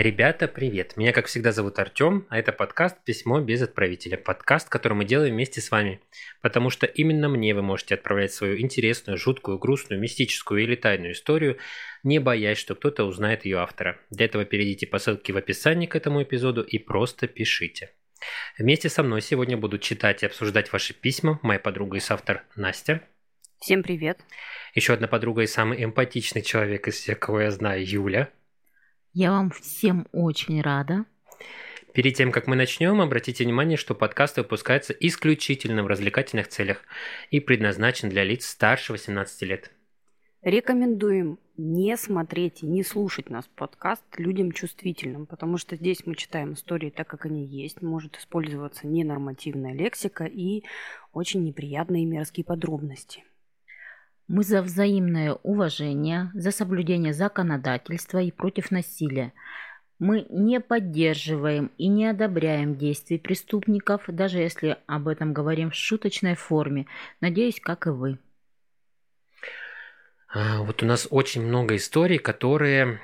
Ребята, привет! Меня, как всегда, зовут Артем, а это подкаст «Письмо без отправителя». Подкаст, который мы делаем вместе с вами. Потому что именно мне вы можете отправлять свою интересную, жуткую, грустную, мистическую или тайную историю, не боясь, что кто-то узнает ее автора. Для этого перейдите по ссылке в описании к этому эпизоду и просто пишите. Вместе со мной сегодня будут читать и обсуждать ваши письма моя подруга и соавтор Настя. Всем привет. Еще одна подруга и самый эмпатичный человек из всех, кого я знаю, Юля. Я вам всем очень рада. Перед тем, как мы начнем, обратите внимание, что подкаст выпускается исключительно в развлекательных целях и предназначен для лиц старше 18 лет. Рекомендуем не смотреть и не слушать нас подкаст людям чувствительным, потому что здесь мы читаем истории так, как они есть, может использоваться ненормативная лексика и очень неприятные мерзкие подробности. Мы за взаимное уважение, за соблюдение законодательства и против насилия. Мы не поддерживаем и не одобряем действий преступников, даже если об этом говорим в шуточной форме. Надеюсь, как и вы. А, вот у нас очень много историй, которые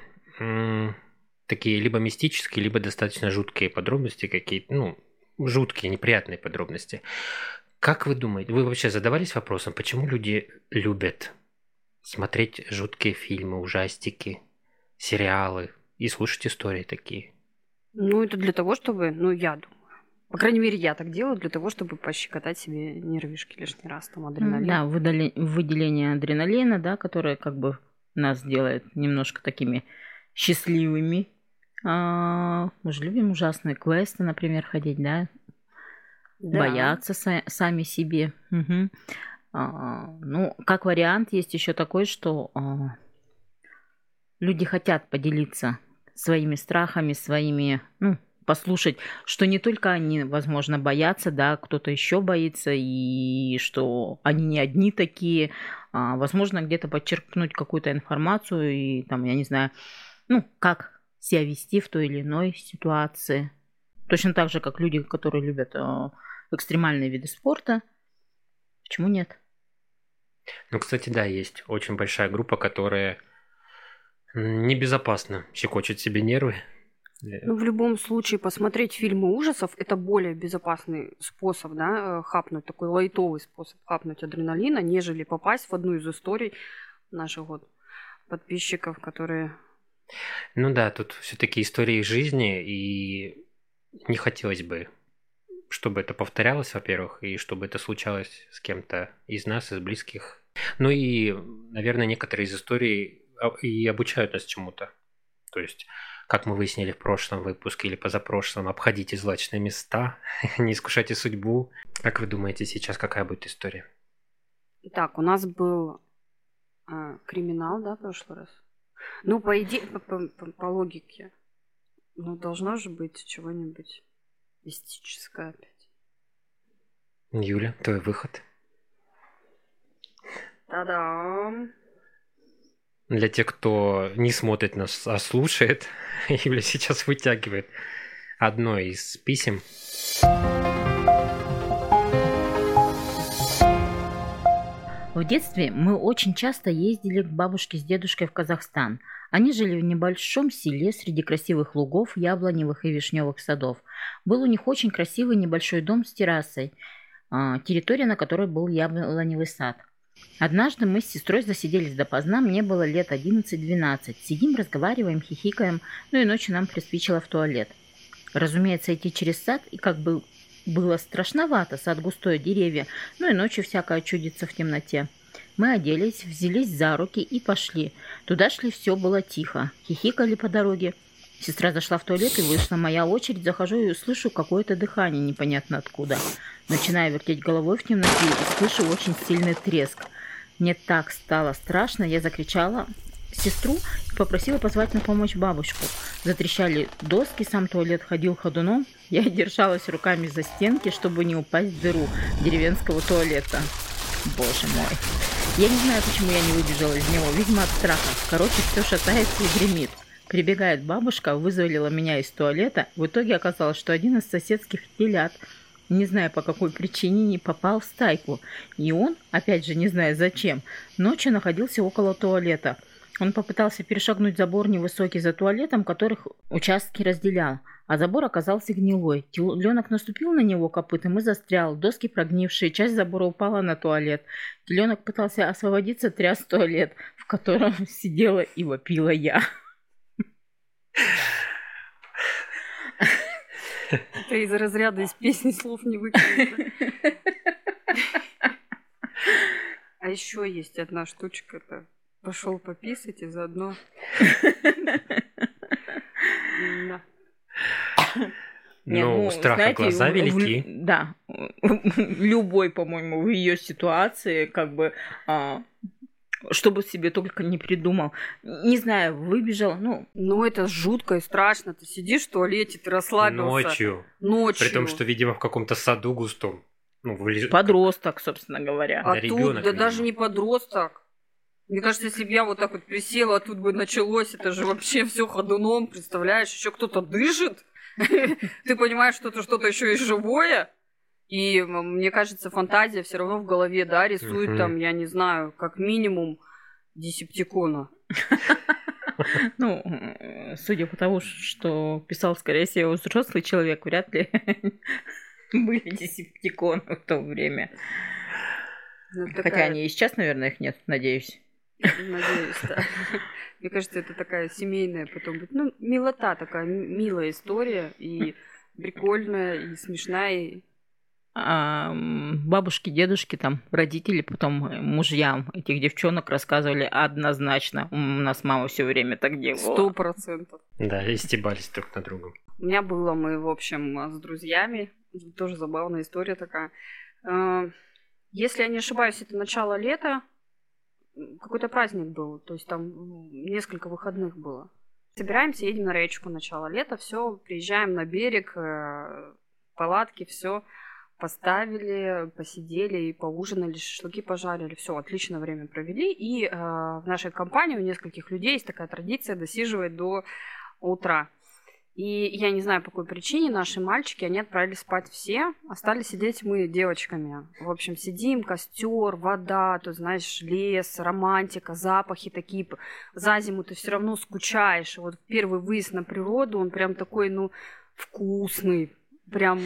такие либо мистические, либо достаточно жуткие подробности какие-то, ну, жуткие, неприятные подробности. Как вы думаете, вы вообще задавались вопросом, почему люди любят смотреть жуткие фильмы, ужастики, сериалы и слушать истории такие? Ну, это для того, чтобы, ну, я думаю, по крайней мере, я так делаю для того, чтобы пощекотать себе нервишки лишний раз, там, адреналин. Да, выдали... выделение адреналина, да, которое как бы нас делает немножко такими счастливыми. А, мы же любим ужасные квесты, например, ходить, да, да. боятся са- сами себе. Угу. А, ну, как вариант, есть еще такой, что а, люди хотят поделиться своими страхами, своими, ну, послушать, что не только они, возможно, боятся, да, кто-то еще боится, и что они не одни такие, а, возможно, где-то подчеркнуть какую-то информацию и там, я не знаю, ну, как себя вести в той или иной ситуации. Точно так же, как люди, которые любят а, экстремальные виды спорта. Почему нет? Ну, кстати, да, есть очень большая группа, которая небезопасно щекочет себе нервы. Ну, в любом случае, посмотреть фильмы ужасов – это более безопасный способ, да, э, хапнуть, такой лайтовый способ хапнуть адреналина, нежели попасть в одну из историй наших вот подписчиков, которые... Ну да, тут все-таки истории жизни, и не хотелось бы чтобы это повторялось, во-первых, и чтобы это случалось с кем-то из нас, из близких. Ну и, наверное, некоторые из историй и обучают нас чему-то. То есть, как мы выяснили в прошлом выпуске или позапрошлом, обходите злачные места, не искушайте судьбу. Как вы думаете сейчас, какая будет история? Итак, у нас был э, криминал, да, в прошлый раз? Ну, по идее, по, по, по, по логике, ну, должно же быть чего-нибудь Мистическая опять. Юля, твой выход. Та-дам! Для тех, кто не смотрит нас, а слушает, Юля сейчас вытягивает одно из писем. В детстве мы очень часто ездили к бабушке с дедушкой в Казахстан. Они жили в небольшом селе среди красивых лугов, яблоневых и вишневых садов. Был у них очень красивый небольшой дом с террасой, а, территория, на которой был яблоневый сад. Однажды мы с сестрой засиделись допоздна, мне было лет 11-12. Сидим, разговариваем, хихикаем, ну и ночью нам приспичило в туалет. Разумеется, идти через сад и как бы было страшновато, сад густой, деревья, ну и ночью всякое чудится в темноте. Мы оделись, взялись за руки и пошли. Туда шли, все было тихо. Хихикали по дороге. Сестра зашла в туалет и вышла. Моя очередь. Захожу и слышу какое-то дыхание непонятно откуда. Начинаю вертеть головой в темноте и слышу очень сильный треск. Мне так стало страшно, я закричала сестру и попросила позвать на помощь бабушку. Затрещали доски, сам туалет ходил ходуном. Я держалась руками за стенки, чтобы не упасть в дыру деревенского туалета. Боже мой. Я не знаю, почему я не выбежала из него. Видимо, от страха. Короче, все шатается и гремит. Прибегает бабушка, вызволила меня из туалета. В итоге оказалось, что один из соседских телят, не зная по какой причине, не попал в стайку. И он, опять же не зная зачем, ночью находился около туалета. Он попытался перешагнуть забор невысокий за туалетом, которых участки разделял, а забор оказался гнилой. Теленок наступил на него копытом и застрял. Доски прогнившие, часть забора упала на туалет. Теленок пытался освободиться, тряс туалет, в котором сидела и вопила я. Это из разряда из песни слов не выкинешь. А еще есть одна штучка-то пошел пописать и заодно... Ну, у страха глаза велики. Да. Любой, по-моему, в ее ситуации, как бы, а, чтобы себе только не придумал. Не знаю, выбежал, ну... Ну, это жутко и страшно. Ты сидишь в туалете, ты расслабился. Ночью. Ночью. При том, что, видимо, в каком-то саду густом. Ну, вылез... Подросток, собственно говоря. А да, тут, ребенок, да даже не подросток. Мне кажется, если бы я вот так вот присела, а тут бы началось, это же вообще все ходуном, представляешь, еще кто-то дышит, ты понимаешь, что это что-то еще и живое, и мне кажется, фантазия все равно в голове, да, рисует там, я не знаю, как минимум десептикона. Ну, судя по тому, что писал, скорее всего, взрослый человек, вряд ли были десептиконы в то время. Ну, Хотя они и сейчас, наверное, их нет, надеюсь. Надеюсь, да. Мне кажется, это такая семейная потом будет. Ну, милота такая, милая история. И прикольная, и смешная. А бабушки, дедушки, там, родители, потом мужьям этих девчонок рассказывали однозначно. У нас мама все время так делала. Сто процентов. Да, и стебались друг на друга. У меня было, мы, в общем, с друзьями, тоже забавная история такая. А, если я не ошибаюсь, это начало лета, какой-то праздник был, то есть там несколько выходных было. Собираемся, едем на речку начало лета, все, приезжаем на берег, э, палатки, все поставили, посидели и поужинали, шашлыки пожарили, все, отличное время провели. И э, в нашей компании у нескольких людей есть такая традиция досиживать до утра. И я не знаю, по какой причине наши мальчики, они отправились спать все, остались сидеть мы девочками. В общем, сидим, костер, вода, то знаешь, лес, романтика, запахи такие. За зиму ты все равно скучаешь. Вот первый выезд на природу, он прям такой, ну, вкусный, прям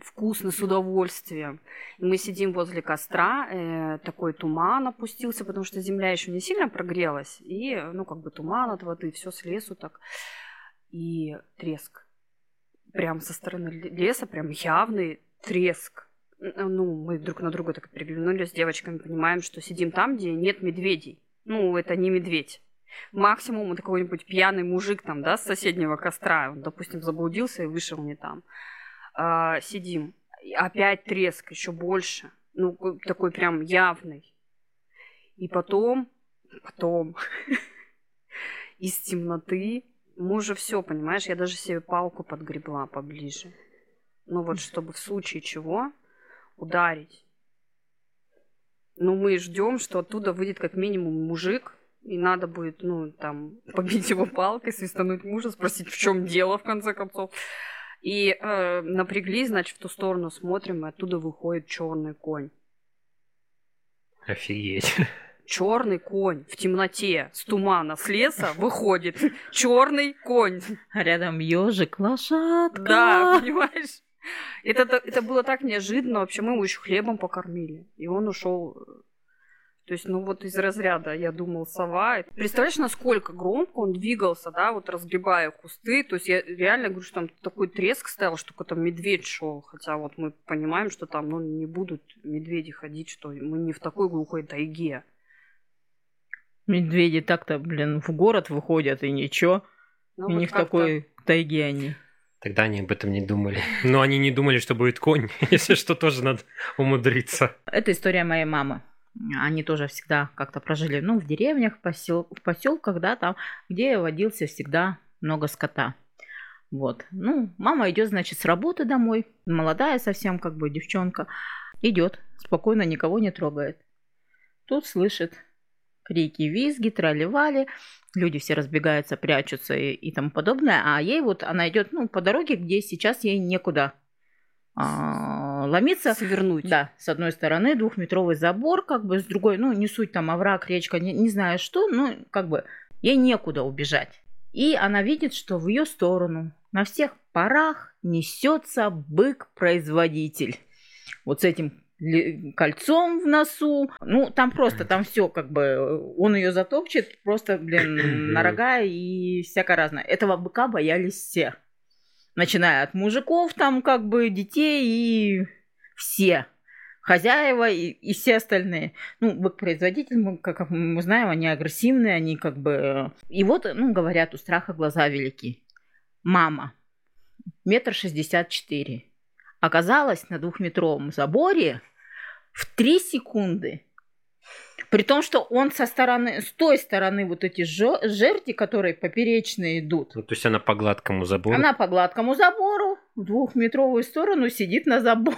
вкусно, с удовольствием. И мы сидим возле костра, э, такой туман опустился, потому что земля еще не сильно прогрелась, и, ну, как бы туман от воды, все с лесу так и треск. Прям со стороны леса, прям явный треск. Ну, мы друг на друга так переглянулись с девочками, понимаем, что сидим там, где нет медведей. Ну, это не медведь. Максимум это какой-нибудь пьяный мужик там, да, с соседнего костра. Он, допустим, заблудился и вышел не там. А, сидим. Опять треск, еще больше. Ну, такой прям явный. И потом, потом из темноты мы уже все, понимаешь, я даже себе палку подгребла поближе. Ну вот, чтобы в случае чего ударить. Ну, мы ждем, что оттуда выйдет как минимум мужик, и надо будет, ну, там, побить его палкой, свистануть мужа, спросить, в чем дело, в конце концов. И э, напряглись, значит, в ту сторону смотрим, и оттуда выходит черный конь. Офигеть черный конь в темноте с тумана с леса выходит черный конь. А рядом ежик, лошадка. Да, понимаешь? Это, это было так неожиданно. Вообще мы его еще хлебом покормили. И он ушел то есть, ну вот из разряда, я думал, сова. Представляешь, насколько громко он двигался, да, вот разгребая кусты. То есть я реально говорю, что там такой треск стоял, что какой-то медведь шел. Хотя вот мы понимаем, что там ну, не будут медведи ходить, что мы не в такой глухой тайге. Медведи так-то, блин, в город выходят и ничего. Ну, и вот не в такой тайге они. Тогда они об этом не думали. Но они не думали, что будет конь. Если что, тоже надо умудриться. Это история моей мамы. Они тоже всегда как-то прожили, ну, в деревнях, посел... в поселках, да, там, где водился всегда много скота. Вот. Ну, мама идет, значит, с работы домой. Молодая совсем, как бы, девчонка. Идет, спокойно, никого не трогает. Тут слышит крики, визги, трали-вали, люди все разбегаются, прячутся и, и тому подобное, а ей вот, она идет, ну, по дороге, где сейчас ей некуда а, ломиться. Свернуть. Да, с одной стороны двухметровый забор, как бы, с другой, ну, не суть там овраг, речка, не, не знаю что, ну, как бы, ей некуда убежать. И она видит, что в ее сторону на всех парах несется бык-производитель. Вот с этим кольцом в носу. Ну, там просто, там все как бы, он ее затопчет, просто, блин, на рога и всякое разное. Этого быка боялись все. Начиная от мужиков, там как бы детей и все хозяева и, и все остальные. Ну, бык-производитель, мы, как мы знаем, они агрессивные, они как бы... И вот, ну, говорят, у страха глаза велики. Мама, метр шестьдесят четыре оказалась на двухметровом заборе в три секунды. При том, что он со стороны, с той стороны вот эти жерти, которые поперечные идут. Ну, то есть она по гладкому забору? Она по гладкому забору в двухметровую сторону сидит на заборе.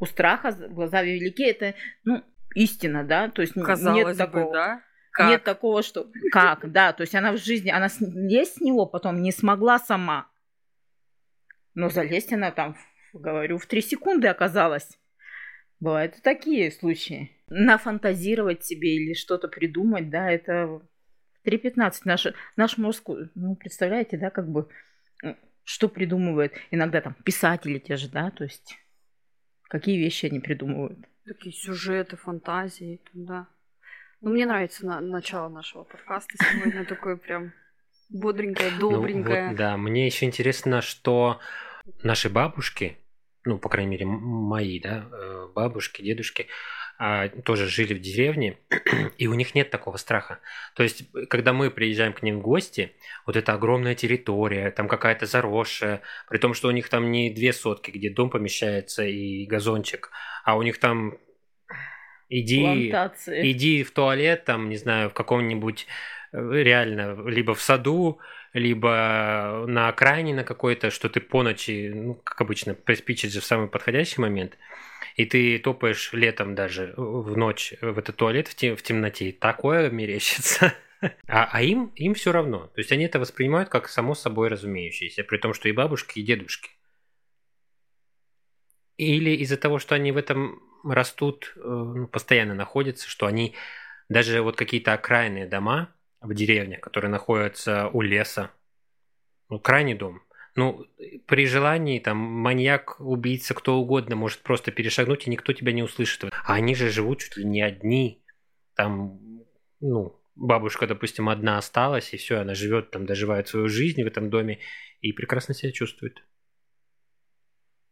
У страха глаза велики, это, ну, истина, да? То есть Казалось нет такого. Бы, да? Как? Нет такого, что... Как, да. То есть она в жизни, она лезть с него потом не смогла сама. Но залезть она там говорю, в три секунды оказалось. Бывают и такие случаи. Нафантазировать себе или что-то придумать, да, это в 3.15 наш, наш мозг, ну, представляете, да, как бы, что придумывает иногда там писатели те же, да, то есть какие вещи они придумывают. Такие сюжеты, фантазии, да. Ну, мне нравится на, начало нашего подкаста сегодня такое прям бодренькое, добренькое. Ну, вот, да, мне еще интересно, что наши бабушки, ну, по крайней мере, мои, да, э, бабушки, дедушки, а, тоже жили в деревне, и у них нет такого страха. То есть, когда мы приезжаем к ним в гости, вот эта огромная территория, там какая-то заросшая, при том, что у них там не две сотки, где дом помещается и газончик, а у них там иди, иди в туалет, там, не знаю, в каком-нибудь э, реально, либо в саду, либо на окраине на какой-то, что ты по ночи, ну, как обычно, приспичит же в самый подходящий момент, и ты топаешь летом даже в ночь в этот туалет в, тем, в темноте, такое мерещится. А, а им, им все равно. То есть они это воспринимают как само собой разумеющееся, при том, что и бабушки, и дедушки. Или из-за того, что они в этом растут, э, ну, постоянно находятся, что они даже вот какие-то окраинные дома, в деревне, которые находятся у леса. Ну, крайний дом. Ну, при желании, там, маньяк, убийца, кто угодно может просто перешагнуть, и никто тебя не услышит. А они же живут чуть ли не одни. Там, ну, бабушка, допустим, одна осталась, и все, она живет там, доживает свою жизнь в этом доме и прекрасно себя чувствует.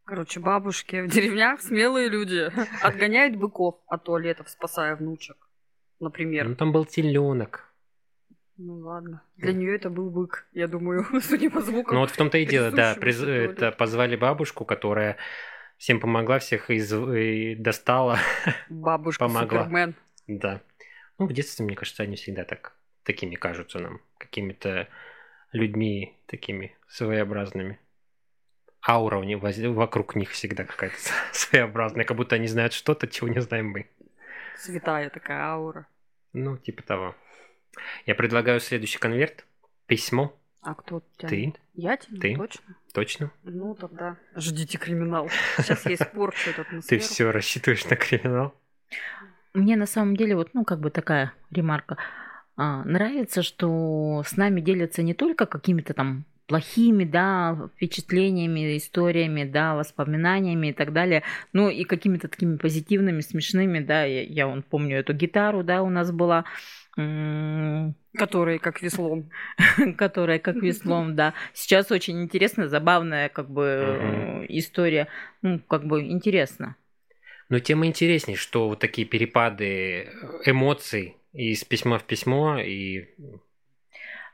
Короче, бабушки в деревнях смелые люди отгоняют быков от туалетов, спасая внучек, например. Ну, там был теленок. Ну ладно. Для нее это был бык, я думаю, судя по звукам. Ну вот в том-то и дело, да. Приз... Это позвали бабушку, которая всем помогла, всех из... и достала. Бабушка помогла. Супермен. Да. Ну, в детстве, мне кажется, они всегда так такими кажутся нам, какими-то людьми такими своеобразными. Аура у них вокруг них всегда какая-то своеобразная, как будто они знают что-то, чего не знаем мы. Святая такая аура. Ну, типа того. Я предлагаю следующий конверт. Письмо. А кто тянет? Ты. Я тяну? Ты. Точно? Точно. Ну, тогда ждите криминал. Сейчас я испорчу этот Ты все рассчитываешь на криминал? Мне на самом деле вот, ну, как бы такая ремарка. А, нравится, что с нами делятся не только какими-то там плохими, да, впечатлениями, историями, да, воспоминаниями и так далее, ну и какими-то такими позитивными, смешными, да, я, я вон помню эту гитару, да, у нас была, Которые как веслом. Которая как веслом, да. Сейчас очень интересная, забавная как бы история. Ну, как бы интересно. Но тем интереснее, что вот такие перепады эмоций из письма в письмо и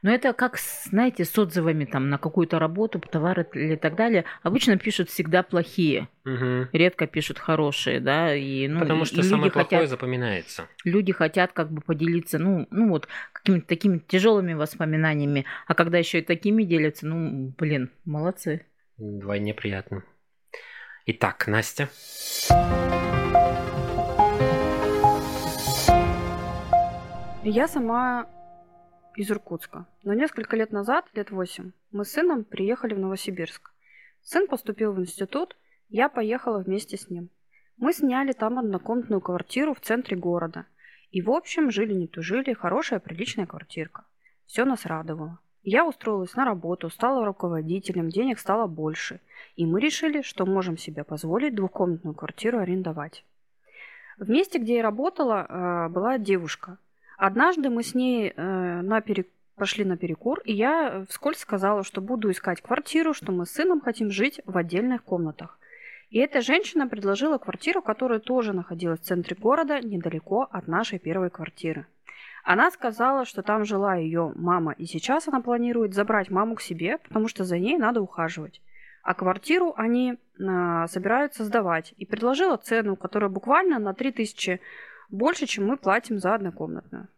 но это как, знаете, с отзывами там на какую-то работу, товар или так далее. Обычно пишут всегда плохие, угу. редко пишут хорошие, да. И, ну, Потому что и самое плохое хотят, запоминается. Люди хотят как бы поделиться, ну, ну вот, какими-то такими тяжелыми воспоминаниями. А когда еще и такими делятся, ну, блин, молодцы. Вдвойне приятно. Итак, Настя. Я сама из Иркутска. Но несколько лет назад, лет восемь, мы с сыном приехали в Новосибирск. Сын поступил в институт, я поехала вместе с ним. Мы сняли там однокомнатную квартиру в центре города. И, в общем, жили не тужили, хорошая, приличная квартирка. Все нас радовало. Я устроилась на работу, стала руководителем, денег стало больше. И мы решили, что можем себе позволить двухкомнатную квартиру арендовать. В месте, где я работала, э, была девушка. Однажды мы с ней э, на перек... пошли на перекур, и я вскользь сказала, что буду искать квартиру, что мы с сыном хотим жить в отдельных комнатах. И эта женщина предложила квартиру, которая тоже находилась в центре города, недалеко от нашей первой квартиры. Она сказала, что там жила ее мама, и сейчас она планирует забрать маму к себе, потому что за ней надо ухаживать. А квартиру они э, собираются сдавать. И предложила цену, которая буквально на 3000 больше, чем мы платим за однокомнатную.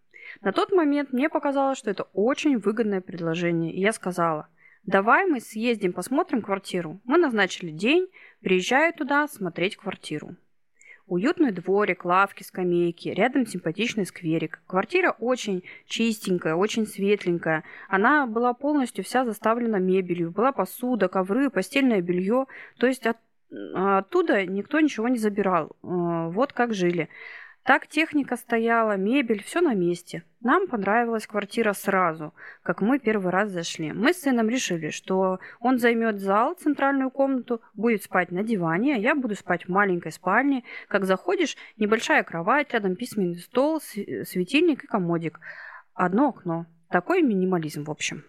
На тот момент мне показалось, что это очень выгодное предложение, и я сказала, давай мы съездим, посмотрим квартиру. Мы назначили день, приезжаю туда смотреть квартиру. Уютный дворик, лавки, скамейки, рядом симпатичный скверик. Квартира очень чистенькая, очень светленькая. Она была полностью вся заставлена мебелью. Была посуда, ковры, постельное белье. То есть от, оттуда никто ничего не забирал. Э, вот как жили. Так техника стояла, мебель, все на месте. Нам понравилась квартира сразу, как мы первый раз зашли. Мы с сыном решили, что он займет зал, центральную комнату, будет спать на диване, а я буду спать в маленькой спальне. Как заходишь, небольшая кровать, рядом письменный стол, светильник и комодик. Одно окно. Такой минимализм, в общем.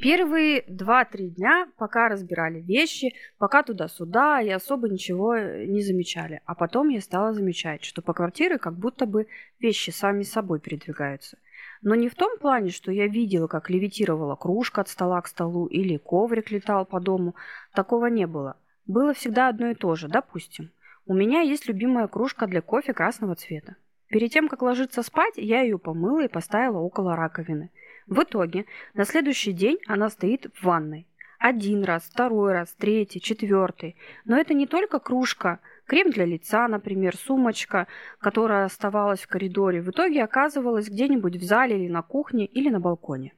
Первые 2-3 дня, пока разбирали вещи, пока туда-сюда, и особо ничего э, не замечали. А потом я стала замечать, что по квартире как будто бы вещи сами собой передвигаются. Но не в том плане, что я видела, как левитировала кружка от стола к столу или коврик летал по дому. Такого не было. Было всегда одно и то же. Допустим, у меня есть любимая кружка для кофе красного цвета. Перед тем, как ложиться спать, я ее помыла и поставила около раковины – в итоге на следующий день она стоит в ванной. Один раз, второй раз, третий, четвертый. Но это не только кружка, крем для лица, например, сумочка, которая оставалась в коридоре, в итоге оказывалась где-нибудь в зале или на кухне или на балконе.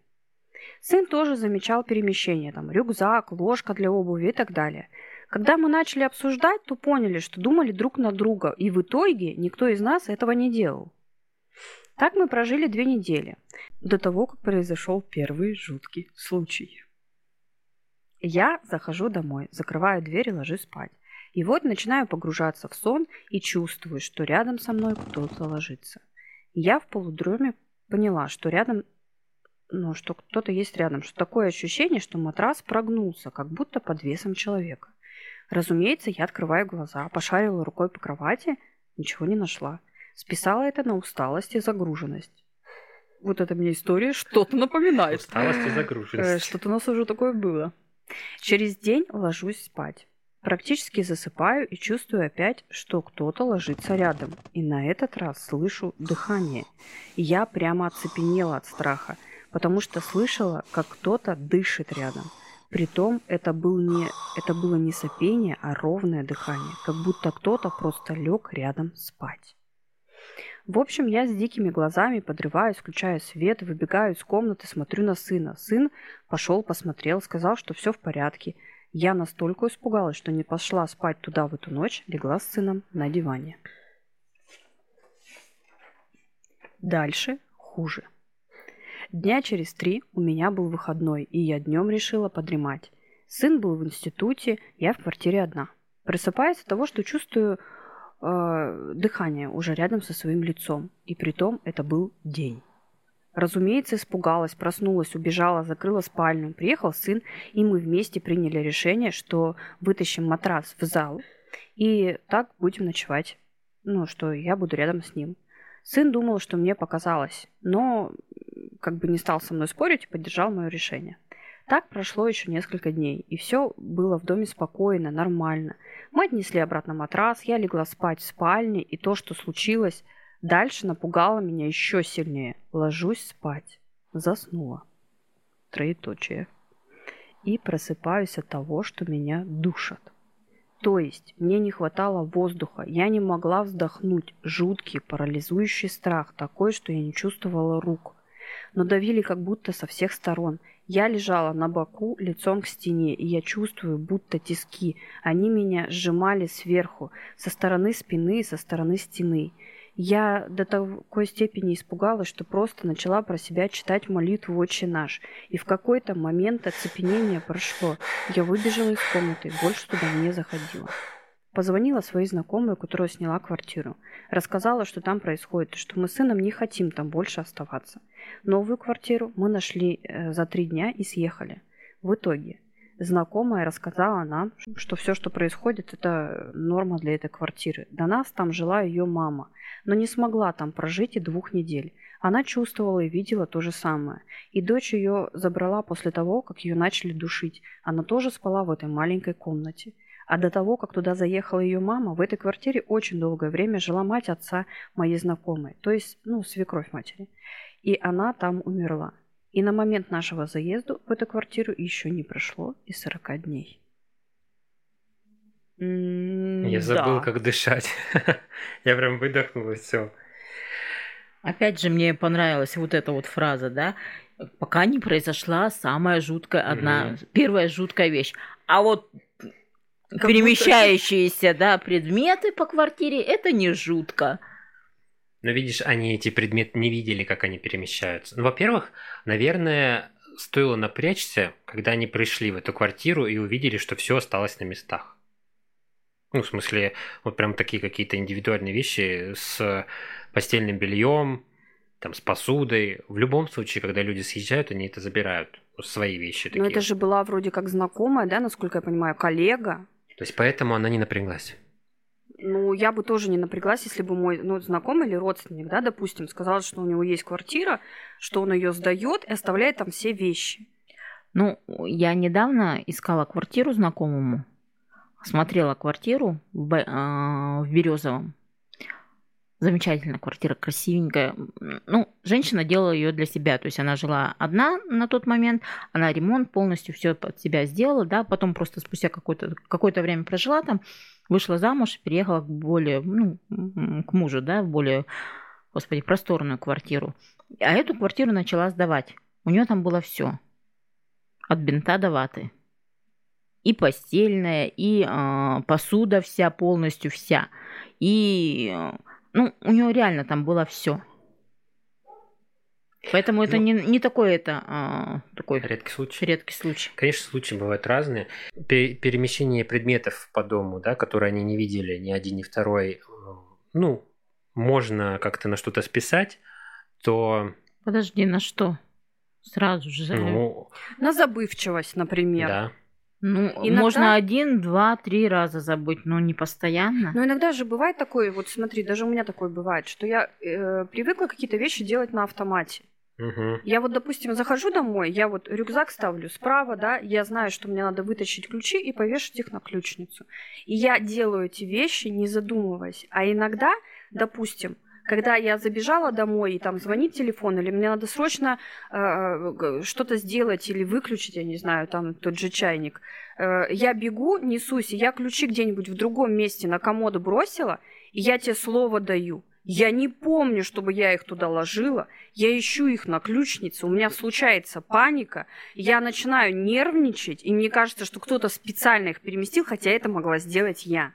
Сын тоже замечал перемещения, там рюкзак, ложка для обуви и так далее. Когда мы начали обсуждать, то поняли, что думали друг на друга, и в итоге никто из нас этого не делал. Так мы прожили две недели, до того, как произошел первый жуткий случай. Я захожу домой, закрываю дверь и ложусь спать. И вот начинаю погружаться в сон и чувствую, что рядом со мной кто-то ложится. Я в полудреме поняла, что рядом, ну, что кто-то есть рядом, что такое ощущение, что матрас прогнулся, как будто под весом человека. Разумеется, я открываю глаза, пошарила рукой по кровати, ничего не нашла. Списала это на усталость и загруженность. Вот эта мне история что-то напоминает. Усталость и загруженность. Э, что-то у нас уже такое было. Через день ложусь спать. Практически засыпаю и чувствую опять, что кто-то ложится рядом. И на этот раз слышу дыхание. И я прямо оцепенела от страха, потому что слышала, как кто-то дышит рядом. Притом это, был не, это было не сопение, а ровное дыхание, как будто кто-то просто лег рядом спать. В общем, я с дикими глазами подрываюсь, включаю свет, выбегаю из комнаты, смотрю на сына. Сын пошел, посмотрел, сказал, что все в порядке. Я настолько испугалась, что не пошла спать туда в эту ночь, легла с сыном на диване. Дальше хуже. Дня через три у меня был выходной, и я днем решила подремать. Сын был в институте, я в квартире одна. Просыпаясь от того, что чувствую э, дыхание уже рядом со своим лицом. И при том это был день. Разумеется, испугалась, проснулась, убежала, закрыла спальню. Приехал сын, и мы вместе приняли решение, что вытащим матрас в зал, и так будем ночевать. Ну, что я буду рядом с ним. Сын думал, что мне показалось, но как бы не стал со мной спорить и поддержал мое решение. Так прошло еще несколько дней, и все было в доме спокойно, нормально. Мы отнесли обратно матрас, я легла спать в спальне, и то, что случилось, дальше напугало меня еще сильнее. Ложусь спать. Заснула. Троеточие. И просыпаюсь от того, что меня душат. То есть мне не хватало воздуха, я не могла вздохнуть. Жуткий, парализующий страх, такой, что я не чувствовала рук. Но давили как будто со всех сторон. Я лежала на боку лицом к стене, и я чувствую, будто тиски. Они меня сжимали сверху, со стороны спины и со стороны стены. Я до такой степени испугалась, что просто начала про себя читать молитву «Отче наш». И в какой-то момент оцепенение прошло. Я выбежала из комнаты, больше туда не заходила. Позвонила своей знакомой, у сняла квартиру. Рассказала, что там происходит, что мы с сыном не хотим там больше оставаться. Новую квартиру мы нашли э, за три дня и съехали. В итоге знакомая рассказала нам, что все, что происходит, это норма для этой квартиры. До нас там жила ее мама, но не смогла там прожить и двух недель. Она чувствовала и видела то же самое. И дочь ее забрала после того, как ее начали душить. Она тоже спала в этой маленькой комнате. А до того, как туда заехала ее мама, в этой квартире очень долгое время жила мать отца моей знакомой, то есть, ну, свекровь матери. И она там умерла. И на момент нашего заезда в эту квартиру еще не прошло и 40 дней. Я забыл, да. как дышать. Я прям выдохнул и все. Опять же, мне понравилась вот эта вот фраза, да? Пока не произошла самая жуткая одна, mm первая жуткая вещь. А вот как перемещающиеся, будто... да, предметы по квартире, это не жутко. Но видишь, они эти предметы не видели, как они перемещаются. Ну, во-первых, наверное, стоило напрячься, когда они пришли в эту квартиру и увидели, что все осталось на местах. Ну, в смысле, вот прям такие какие-то индивидуальные вещи с постельным бельем, там, с посудой. В любом случае, когда люди съезжают, они это забирают. Свои вещи такие. Но это же была вроде как знакомая, да, насколько я понимаю, коллега. То есть поэтому она не напряглась. Ну, я бы тоже не напряглась, если бы мой ну, знакомый или родственник, да, допустим, сказал, что у него есть квартира, что он ее сдает и оставляет там все вещи. Ну, я недавно искала квартиру знакомому, смотрела квартиру в, э, в Березовом. Замечательная квартира, красивенькая. Ну, женщина делала ее для себя, то есть она жила одна на тот момент, она ремонт полностью все под себя сделала, да, потом просто спустя какое-то какое время прожила там, вышла замуж, переехала к более, ну, к мужу, да, в более, господи, просторную квартиру. А эту квартиру начала сдавать. У нее там было все. От бинта до ваты. И постельная, и э, посуда вся, полностью вся. И, э, ну, у нее реально там было все. Поэтому это ну, не, не такой это а, такой редкий случай. Редкий случай. Конечно, случаи бывают разные. Перемещение предметов по дому, да, которые они не видели ни один, ни второй, э, ну, можно как-то на что-то списать, то... Подожди, на что? Сразу же. Ну, на забывчивость, например. Да. Ну, иногда... можно один, два, три раза забыть, но не постоянно. Но иногда же бывает такое, вот смотри, даже у меня такое бывает, что я э, привыкла какие-то вещи делать на автомате. Угу. Я вот, допустим, захожу домой, я вот рюкзак ставлю справа, да, я знаю, что мне надо вытащить ключи и повешать их на ключницу. И я делаю эти вещи, не задумываясь. А иногда, допустим, когда я забежала домой и там звонит телефон, или мне надо срочно э, что-то сделать или выключить, я не знаю, там тот же чайник, э, я бегу, несусь, и я ключи где-нибудь в другом месте на комоду бросила, и я тебе слово даю – я не помню, чтобы я их туда ложила. Я ищу их на ключнице, у меня случается паника, я начинаю нервничать, и мне кажется, что кто-то специально их переместил, хотя это могла сделать я.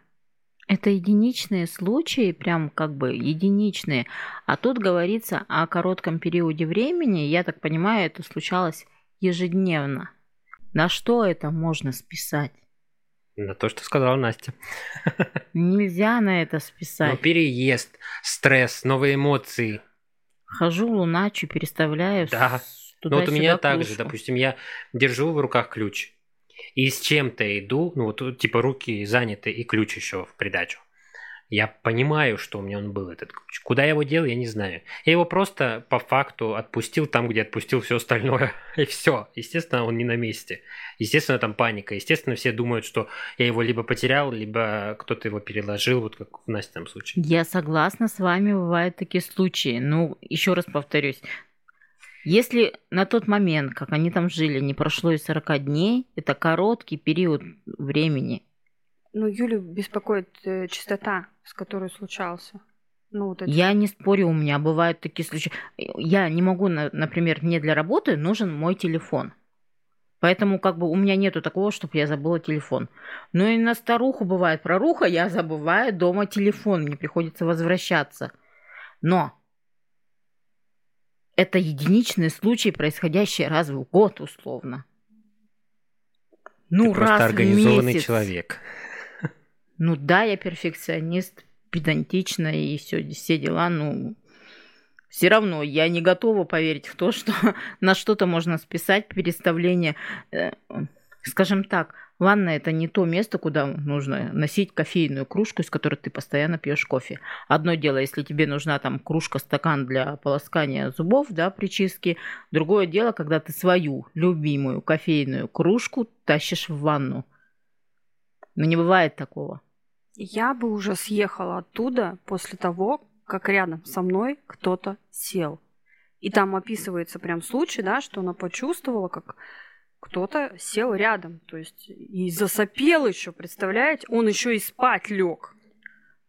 Это единичные случаи, прям как бы единичные. А тут говорится о коротком периоде времени. Я так понимаю, это случалось ежедневно. На что это можно списать? На то, что сказала Настя. Нельзя на это списать. Ну, переезд, стресс, новые эмоции. Хожу луначу, переставляю. Да. Ну вот у меня так же, допустим, я держу в руках ключ и с чем-то иду, ну вот типа руки заняты и ключ еще в придачу. Я понимаю, что у меня он был этот ключ. Куда я его дел, я не знаю. Я его просто по факту отпустил там, где отпустил все остальное. И все. Естественно, он не на месте. Естественно, там паника. Естественно, все думают, что я его либо потерял, либо кто-то его переложил, вот как в Настином случае. Я согласна с вами, бывают такие случаи. Ну, еще раз повторюсь. Если на тот момент, как они там жили, не прошло и 40 дней, это короткий период времени. Ну, Юлю беспокоит э, чистота с которой случался. Ну, вот это. Я не спорю, у меня бывают такие случаи. Я не могу, например, мне для работы нужен мой телефон. Поэтому как бы у меня нету такого, чтобы я забыла телефон. Но и на старуху бывает проруха, я забываю дома телефон, мне приходится возвращаться. Но это единичный случай, происходящий раз в год, условно. Ну, Ты просто раз организованный в месяц. человек. Ну да, я перфекционист, педантично и все, все дела, ну, все равно я не готова поверить в то, что на что-то можно списать переставление. Э, скажем так, ванна это не то место, куда нужно носить кофейную кружку, из которой ты постоянно пьешь кофе. Одно дело, если тебе нужна там кружка, стакан для полоскания зубов, да, причистки. Другое дело, когда ты свою любимую кофейную кружку тащишь в ванну. Но не бывает такого. Я бы уже съехала оттуда после того, как рядом со мной кто-то сел. И там описывается прям случай, да, что она почувствовала, как кто-то сел рядом, то есть и засопел еще, представляете? Он еще и спать лег.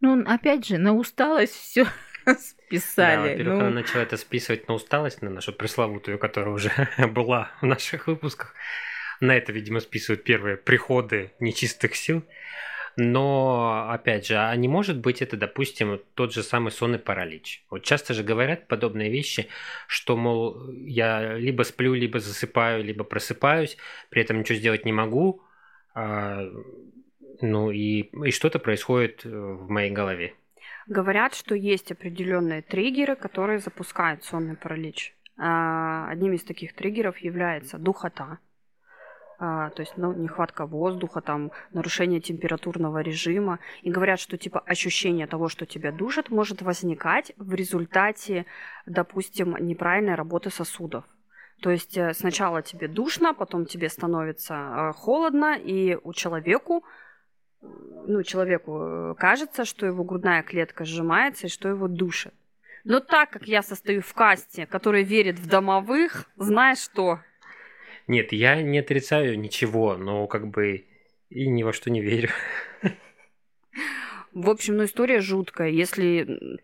Ну, опять же, на усталость все списали. Да, во-первых, ну... она начала это списывать на усталость, на нашу пресловутую, которая уже была в наших выпусках. На это, видимо, списывают первые приходы нечистых сил. Но, опять же, а не может быть это, допустим, тот же самый сонный паралич? Вот часто же говорят подобные вещи, что, мол, я либо сплю, либо засыпаю, либо просыпаюсь, при этом ничего сделать не могу, а, ну и, и что-то происходит в моей голове. Говорят, что есть определенные триггеры, которые запускают сонный паралич. А, одним из таких триггеров является духота, то есть ну, нехватка воздуха, там, нарушение температурного режима. И говорят, что типа ощущение того, что тебя душат, может возникать в результате, допустим, неправильной работы сосудов. То есть э, сначала тебе душно, потом тебе становится э, холодно, и у человеку ну, человеку э, кажется, что его грудная клетка сжимается и что его душит. Но так как я состою в касте, который верит в домовых, знаешь что? Нет, я не отрицаю ничего, но как бы и ни во что не верю. В общем, ну история жуткая. Если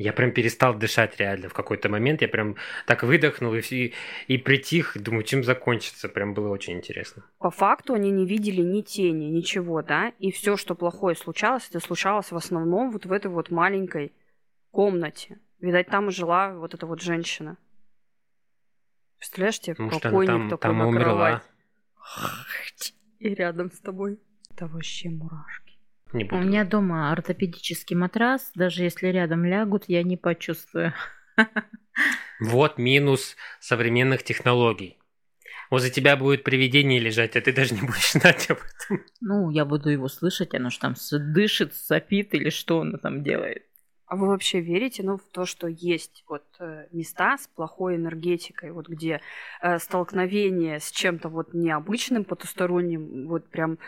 я прям перестал дышать реально в какой-то момент. Я прям так выдохнул и, и притих. Думаю, чем закончится. Прям было очень интересно. По факту они не видели ни тени, ничего, да? И все, что плохое случалось, это случалось в основном вот в этой вот маленькой комнате. Видать, там жила вот эта вот женщина. Представляешь, тебе Может, покойник там, такой там на умерла. И рядом с тобой. Это вообще мурашки. Не буду. У меня дома ортопедический матрас. Даже если рядом лягут, я не почувствую. Вот минус современных технологий. Возле тебя будет привидение лежать, а ты даже не будешь знать об этом. Ну, я буду его слышать, оно же там дышит, сопит или что оно там делает. А вы вообще верите ну, в то, что есть вот э, места с плохой энергетикой, вот где э, столкновение с чем-то вот необычным, потусторонним, вот прям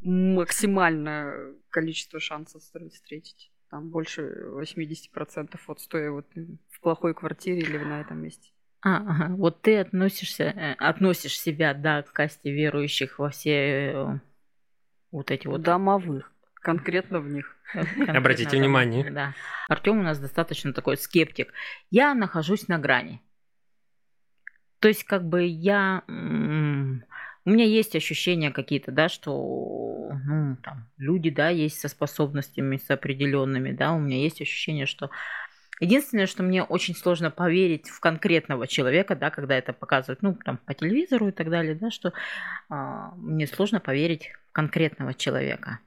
максимальное количество шансов встретить? Там больше 80% вот стоя вот в плохой квартире или на этом месте. А, ага. Вот ты относишься, э, относишь себя, да, к касте верующих во все э, вот эти вот... Домовых. Конкретно в них. Конкретно Обратите внимание. Да. Артем у нас достаточно такой скептик. Я нахожусь на грани. То есть, как бы я... У меня есть ощущения какие-то, да, что ну, там, люди, да, есть со способностями, с определенными, да, у меня есть ощущение, что Единственное, что мне очень сложно поверить в конкретного человека, да, когда это показывают, ну, там, по телевизору и так далее, да, что а, мне сложно поверить в конкретного человека.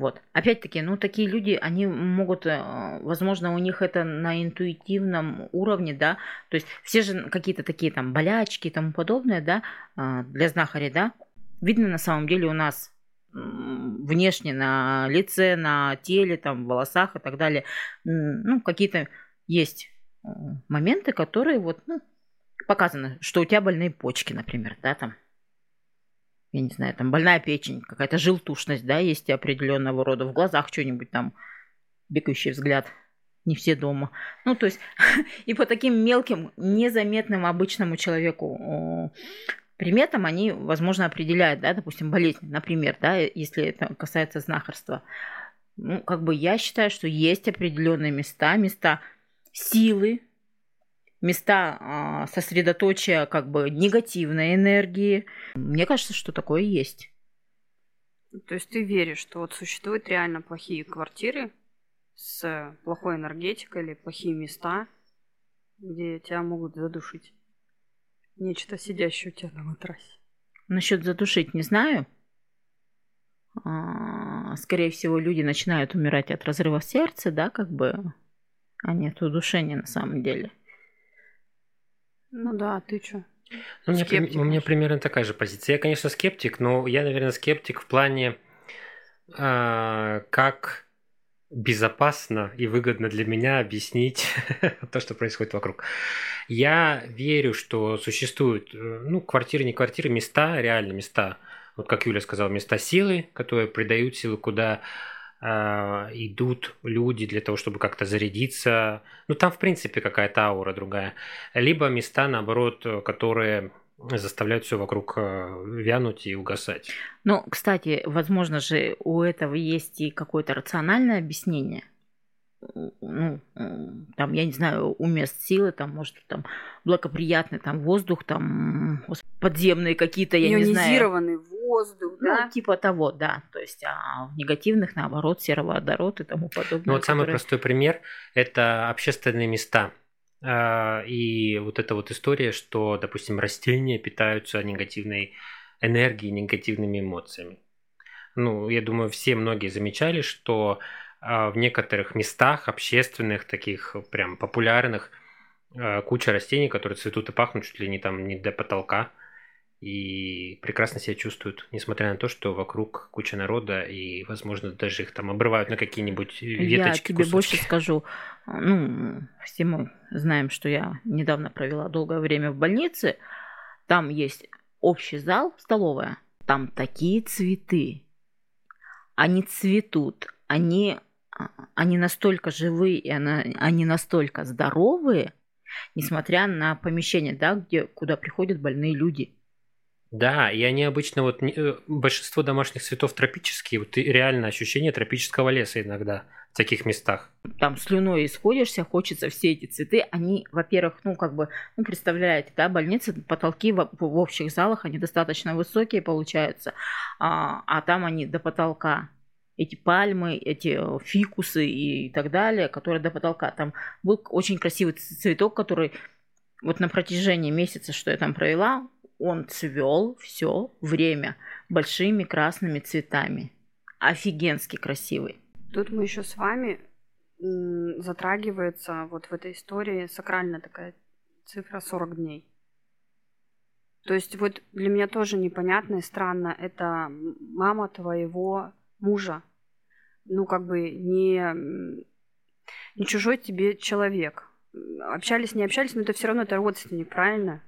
Вот. Опять-таки, ну, такие люди, они могут, э, возможно, у них это на интуитивном уровне, да, то есть все же какие-то такие там болячки и тому подобное, да, э, для знахаря, да, видно на самом деле у нас внешне на лице, на теле, там, в волосах и так далее, ну, какие-то есть э, моменты, которые вот, ну, показано, что у тебя больные почки, например, да, там, я не знаю, там больная печень, какая-то желтушность, да, есть определенного рода, в глазах что-нибудь там, бегающий взгляд, не все дома. Ну, то есть, и по таким мелким, незаметным обычному человеку приметам они, возможно, определяют, да, допустим, болезнь, например, да, если это касается знахарства. Ну, как бы я считаю, что есть определенные места, места силы, места а, сосредоточия как бы негативной энергии. Мне кажется, что такое есть. То есть ты веришь, что вот существуют реально плохие квартиры с плохой энергетикой или плохие места, где тебя могут задушить. Нечто сидящее у тебя на матрасе. Насчет задушить не знаю. А, скорее всего, люди начинают умирать от разрыва сердца, да, как бы, а не от удушения на самом деле. Ну да, ты что? Ну, у, меня, у меня примерно такая же позиция. Я, конечно, скептик, но я, наверное, скептик в плане, э, как безопасно и выгодно для меня объяснить то, что происходит вокруг. Я верю, что существуют, э, ну, квартиры, не квартиры, места, реально места, вот как Юля сказала, места силы, которые придают силы, куда идут люди для того, чтобы как-то зарядиться. Ну, там, в принципе, какая-то аура другая. Либо места, наоборот, которые заставляют все вокруг э, вянуть и угасать. Ну, кстати, возможно же у этого есть и какое-то рациональное объяснение. Ну, там, я не знаю, у мест силы, там, может, там благоприятный там воздух, там подземные какие-то, я не знаю. Ионизированный воздух, ну, да? типа того, да. То есть, а в негативных, наоборот, сероводород и тому подобное. Ну, вот которые... самый простой пример – это общественные места – а, и вот эта вот история, что, допустим, растения питаются негативной энергией, негативными эмоциями. Ну, я думаю, все многие замечали, что а, в некоторых местах общественных, таких прям популярных, а, куча растений, которые цветут и пахнут чуть ли не там не до потолка и прекрасно себя чувствуют, несмотря на то, что вокруг куча народа, и, возможно, даже их там обрывают на какие-нибудь веточки. Я тебе кусочки. больше скажу. Ну, все мы знаем, что я недавно провела долгое время в больнице. Там есть общий зал, столовая. Там такие цветы. Они цветут. Они, они настолько живые, и они настолько здоровые, несмотря на помещение, да, где, куда приходят больные люди. Да, и они обычно вот э, большинство домашних цветов тропические, вот реально ощущение тропического леса иногда в таких местах. Там слюной исходишься, хочется все эти цветы. Они, во-первых, ну как бы, ну представляете, да, больницы, потолки в, в общих залах, они достаточно высокие получаются, а, а там они до потолка эти пальмы, эти э, фикусы и так далее, которые до потолка. Там был очень красивый цветок, который вот на протяжении месяца, что я там провела, он цвел все время большими красными цветами. Офигенски красивый. Тут мы еще с вами затрагивается вот в этой истории сакральная такая цифра 40 дней. То есть вот для меня тоже непонятно и странно, это мама твоего мужа, ну как бы не, не чужой тебе человек. Общались, не общались, но это все равно это родственник, правильно?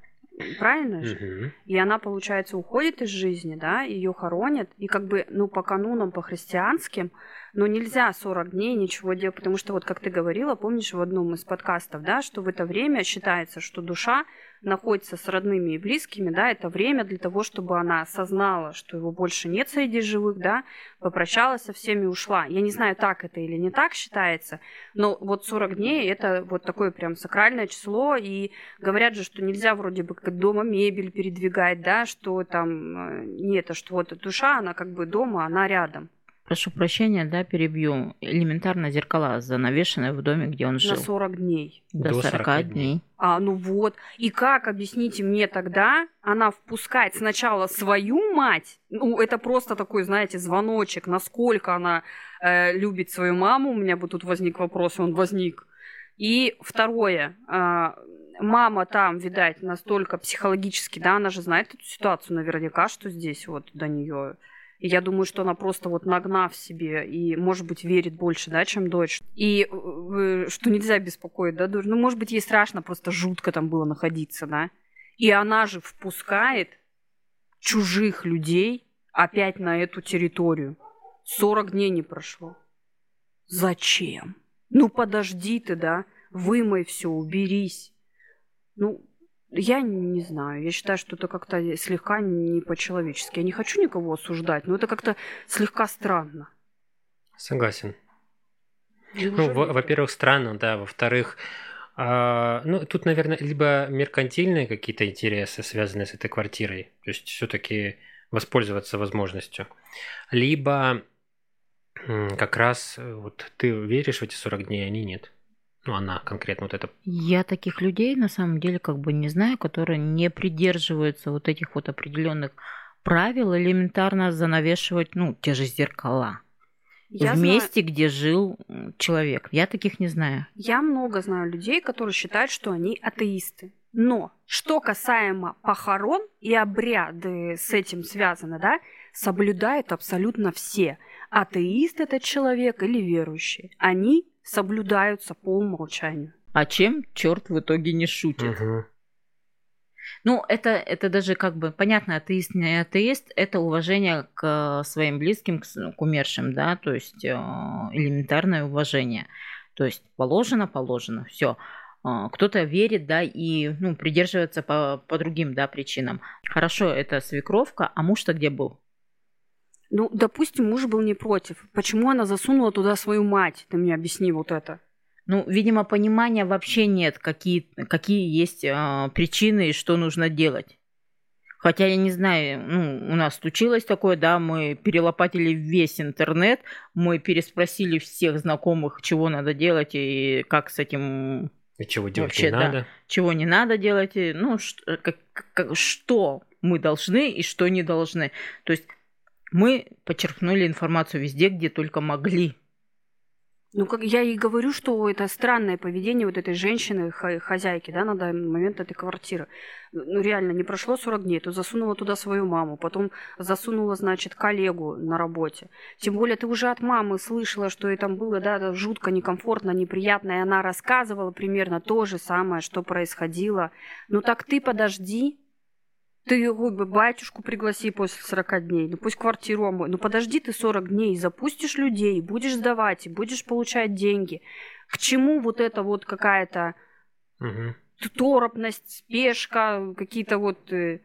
Правильно же? Угу. И она, получается, уходит из жизни, да, ее хоронят, и как бы, ну, по канунам, по христианским, но нельзя 40 дней ничего делать, потому что вот как ты говорила, помнишь в одном из подкастов, да, что в это время считается, что душа находится с родными и близкими, да, это время для того, чтобы она осознала, что его больше нет среди живых, да, попрощалась со всеми и ушла. Я не знаю, так это или не так считается, но вот 40 дней это вот такое прям сакральное число, и говорят же, что нельзя вроде бы как дома мебель передвигать, да, что там э, нет, а что вот душа, она как бы дома, она рядом. Прошу прощения, да, перебью. Элементарно зеркала занавешены в доме, где он жил. На 40 дней. До, До 40, 40 дней. дней. А, ну вот. И как, объясните мне тогда, она впускает сначала свою мать, ну, это просто такой, знаете, звоночек, насколько она э, любит свою маму, у меня бы тут возник вопрос, он возник. И второе, э, мама там, видать, настолько психологически, да, она же знает эту ситуацию наверняка, что здесь вот до нее и я думаю, что она просто вот нагнав себе и, может быть, верит больше, да, чем дочь. И э, что нельзя беспокоить, да, дочь. Ну, может быть, ей страшно, просто жутко там было находиться, да. И она же впускает чужих людей опять на эту территорию. 40 дней не прошло. Зачем? Ну, подожди ты, да, вымой все, уберись. Ну, я не знаю. Я считаю, что это как-то слегка не по-человечески. Я не хочу никого осуждать, но это как-то слегка странно. Согласен. Ну, во-первых, странно, да. Во-вторых, а, ну, тут, наверное, либо меркантильные какие-то интересы, связанные с этой квартирой, то есть все-таки воспользоваться возможностью, либо Как раз э, вот ты веришь в эти 40 дней, а они нет. Ну, она конкретно вот это. Я таких людей на самом деле как бы не знаю, которые не придерживаются вот этих вот определенных правил элементарно занавешивать, ну, те же зеркала. Я в знаю... месте, где жил человек. Я таких не знаю. Я много знаю людей, которые считают, что они атеисты. Но что касаемо похорон и обряды с этим связано, да, соблюдают абсолютно все. Атеист этот человек или верующий. Они соблюдаются по умолчанию. А чем черт в итоге не шутит? Угу. Ну, это, это даже как бы понятно, атеист, не атеист, это уважение к своим близким, к, к умершим, да, то есть э, элементарное уважение. То есть положено, положено, все. Э, кто-то верит, да, и ну, придерживается по, по другим, да, причинам. Хорошо, это свекровка, а муж-то где был? Ну, допустим, муж был не против. Почему она засунула туда свою мать? Ты мне объясни вот это. Ну, видимо, понимания вообще нет, какие, какие есть э, причины и что нужно делать. Хотя я не знаю, ну, у нас случилось такое, да, мы перелопатили весь интернет, мы переспросили всех знакомых, чего надо делать и как с этим... И чего делать вообще, не надо. Да, чего не надо делать, и, ну, что, как, как, что мы должны и что не должны. То есть мы почерпнули информацию везде, где только могли. Ну, как я и говорю, что это странное поведение вот этой женщины, хозяйки, да, на данный момент этой квартиры. Ну, реально, не прошло 40 дней, то засунула туда свою маму, потом засунула, значит, коллегу на работе. Тем более ты уже от мамы слышала, что ей там было, да, жутко некомфортно, неприятно, и она рассказывала примерно то же самое, что происходило. Ну, так ты подожди, ты бы батюшку пригласи после 40 дней, ну пусть квартиру омой. Ну подожди ты 40 дней, запустишь людей, будешь сдавать, и будешь получать деньги. К чему вот это вот какая-то угу. торопность, спешка, какие-то вот... Э,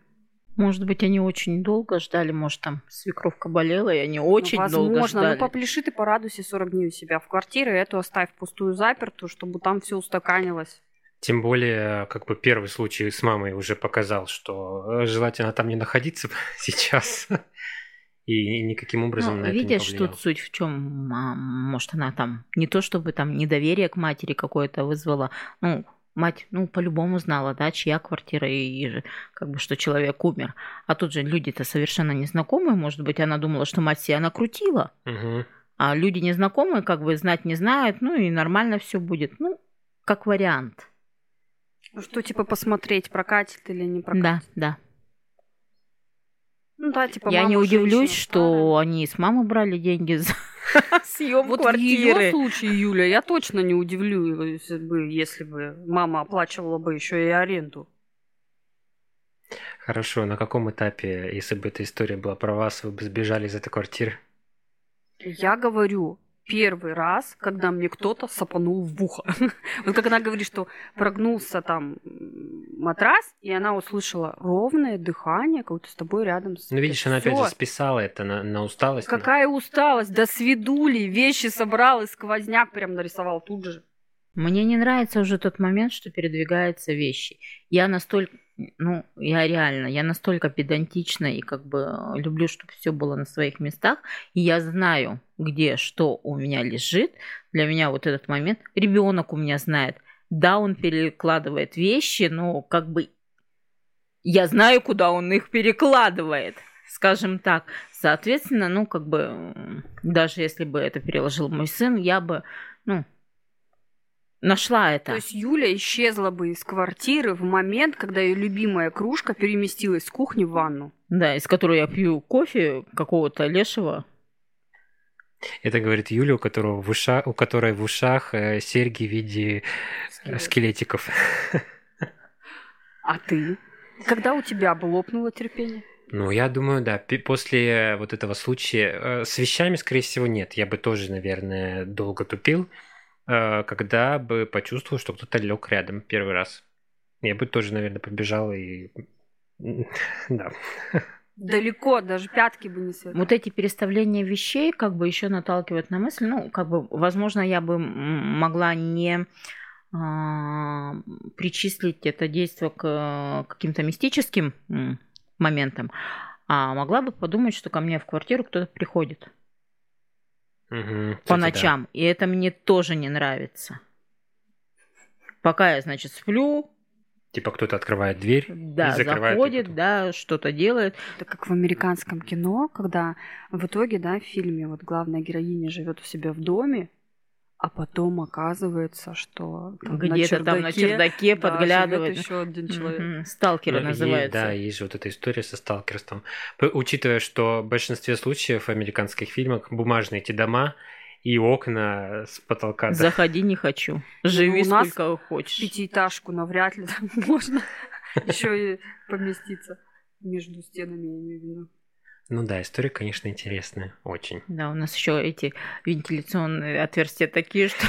может быть, они очень долго ждали, может, там свекровка болела, и они очень ну, возможно, долго ждали. Ну, попляши ты, порадуйся 40 дней у себя в квартире, эту оставь пустую запертую, чтобы там все устаканилось. Тем более, как бы первый случай с мамой уже показал, что э, желательно там не находиться сейчас. И никаким образом ну, на видишь, это не тут суть в чем, может, она там не то чтобы там недоверие к матери какое-то вызвала, ну, мать, ну, по-любому знала, да, чья квартира и, и как бы, что человек умер. А тут же люди-то совершенно незнакомые, может быть, она думала, что мать себя накрутила. Угу. А люди незнакомые, как бы, знать не знают, ну, и нормально все будет. Ну, как вариант. Ну что, типа, посмотреть, прокатит или не прокатит? Да, да. Ну да, типа Я не удивлюсь, что они с мамы брали деньги за съем вот квартиры. в ее случае, Юля, я точно не удивлюсь бы, если бы мама оплачивала бы еще и аренду. Хорошо, на каком этапе, если бы эта история была про вас, вы бы сбежали из этой квартиры? Я говорю, первый раз, когда мне кто-то сапанул в ухо. вот как она говорит, что прогнулся там матрас, и она услышала ровное дыхание, как будто с тобой рядом. Ну, видишь, она опять же списала это на, на усталость. Какая усталость? Да свидули, вещи собрал и сквозняк прям нарисовал тут же. Мне не нравится уже тот момент, что передвигаются вещи. Я настолько, ну, я реально, я настолько педантична и как бы люблю, чтобы все было на своих местах. И я знаю, где что у меня лежит. Для меня вот этот момент. Ребенок у меня знает. Да, он перекладывает вещи, но как бы я знаю, куда он их перекладывает скажем так. Соответственно, ну, как бы, даже если бы это переложил мой сын, я бы, ну, нашла это. То есть Юля исчезла бы из квартиры в момент, когда ее любимая кружка переместилась с кухни в ванну. Да, из которой я пью кофе какого-то лешего. Это говорит Юля, у, которого в ушах, у которой в ушах э, серьги в виде э, Скелет. скелетиков. А ты? Когда у тебя бы лопнуло терпение? Ну, я думаю, да. После вот этого случая э, с вещами, скорее всего, нет. Я бы тоже, наверное, долго тупил. Э, когда бы почувствовал, что кто-то лег рядом первый раз. Я бы тоже, наверное, побежал и... Да. Далеко, даже пятки бы не свернули. Вот эти переставления вещей как бы еще наталкивают на мысль, ну, как бы, возможно, я бы могла не а, причислить это действие к каким-то мистическим моментам, а могла бы подумать, что ко мне в квартиру кто-то приходит. Угу, по ночам. Да. И это мне тоже не нравится. Пока я, значит, сплю, Типа кто-то открывает дверь да, и закрывает. заходит, да, что-то делает. Это как в американском кино, когда в итоге, да, в фильме вот главная героиня живет у себя в доме, а потом оказывается, что где-то там на чердаке да, подглядывает еще один человек. Mm-hmm. Сталкеры ну, называется. да, есть вот эта история со сталкерством. Учитывая, что в большинстве случаев в американских фильмах бумажные эти дома и окна с потолка. Заходи не хочу. Живи ну, сколько хочешь. Пятиэтажку навряд ли там можно еще и поместиться между стенами, я имею в виду. Ну да, история, конечно, интересная, очень. Да, у нас еще эти вентиляционные отверстия такие, что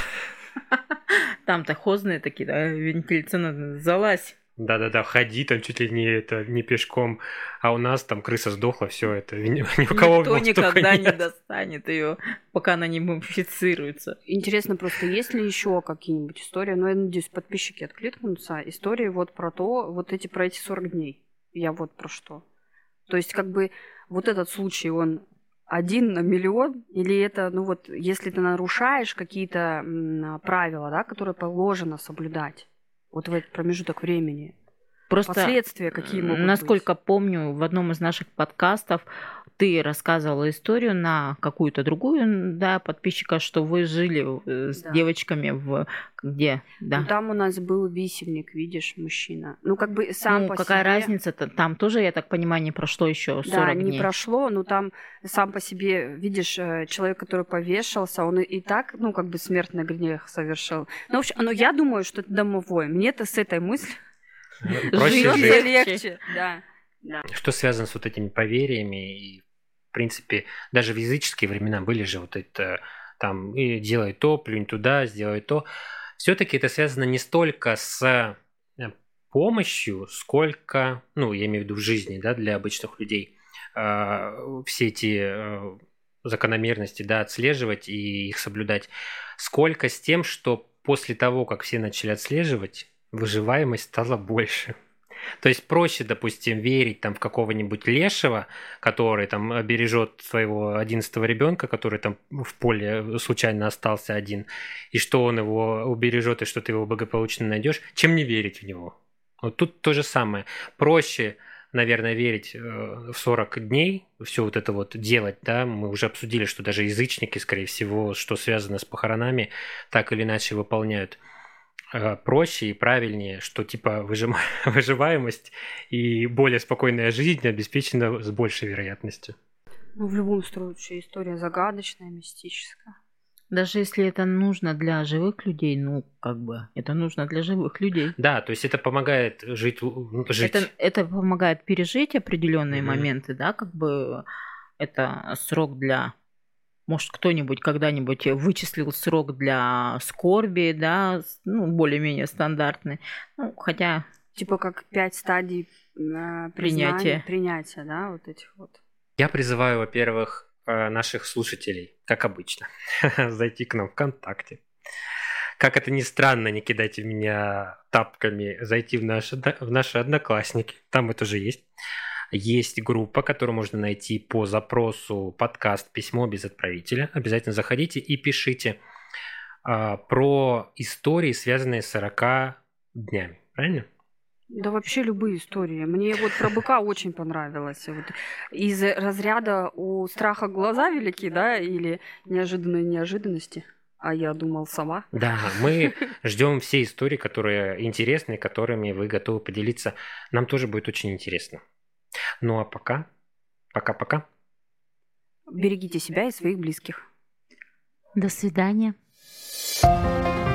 там-то хозные такие, да, вентиляционные, залазь. Да-да-да, ходи там чуть ли не это не пешком, а у нас там крыса сдохла, все это ни, ни у кого Никто никогда нет. не достанет ее, пока она не мумифицируется. Интересно просто, есть ли еще какие-нибудь истории? Ну, я надеюсь, подписчики откликнутся. Истории вот про то, вот эти про эти 40 дней. Я вот про что. То есть, как бы, вот этот случай, он один на миллион? Или это, ну вот, если ты нарушаешь какие-то правила, да, которые положено соблюдать, вот в этот промежуток времени, Просто последствия какие могут Насколько быть? помню, в одном из наших подкастов ты рассказывала историю на какую-то другую да, подписчика, что вы жили э, с да. девочками в где? Да. Ну, там у нас был висельник, видишь, мужчина. Ну, как бы сам ну, по какая себе... разница-то? Там тоже, я так понимаю, не прошло еще 40 да, дней. не прошло, но там сам по себе, видишь, э, человек, который повешался, он и так, ну, как бы смертный грех совершил. Ну, в общем, ну, я думаю, что это домовой. Мне-то с этой мыслью Проще жить. легче. Да. Да. Что связано с вот этими поверьями и в принципе, даже в языческие времена были же вот это там и делай то, плюнь туда, сделай то. Все-таки это связано не столько с э, помощью, сколько, ну, я имею в виду в жизни, да, для обычных людей, э, все эти э, закономерности, да, отслеживать и их соблюдать, сколько с тем, что после того, как все начали отслеживать, выживаемость стала больше. То есть проще, допустим, верить там в какого-нибудь лешего, который там бережет своего одиннадцатого ребенка, который там в поле случайно остался один, и что он его убережет, и что ты его благополучно найдешь, чем не верить в него. Вот тут то же самое. Проще наверное, верить э, в 40 дней, все вот это вот делать, да, мы уже обсудили, что даже язычники, скорее всего, что связано с похоронами, так или иначе выполняют. Э, проще и правильнее, что типа выживаемость и более спокойная жизнь обеспечена с большей вероятностью. Ну, в любом случае, история загадочная, мистическая. Даже если это нужно для живых людей, ну, как бы, это нужно для живых людей. Да, то есть это помогает жить. жить. Это, это помогает пережить определенные mm-hmm. моменты, да, как бы это срок для может, кто-нибудь когда-нибудь вычислил срок для скорби, да, ну, более-менее стандартный. Ну, хотя... Типа как пять стадий э, принятия. Принятия, да, вот этих вот. Я призываю, во-первых, э, наших слушателей, как обычно, зайти к нам ВКонтакте. Как это ни странно, не кидайте в меня тапками, зайти в наши, в наши одноклассники, там это уже есть есть группа, которую можно найти по запросу подкаст «Письмо без отправителя». Обязательно заходите и пишите а, про истории, связанные с 40 днями. Правильно? Да вообще любые истории. Мне вот про быка очень понравилось. Вот из разряда у страха глаза велики, да, или неожиданные неожиданности. А я думал сама. Да, мы ждем все истории, которые интересны, которыми вы готовы поделиться. Нам тоже будет очень интересно. Ну а пока, пока-пока. Берегите себя и своих близких. До свидания. thank you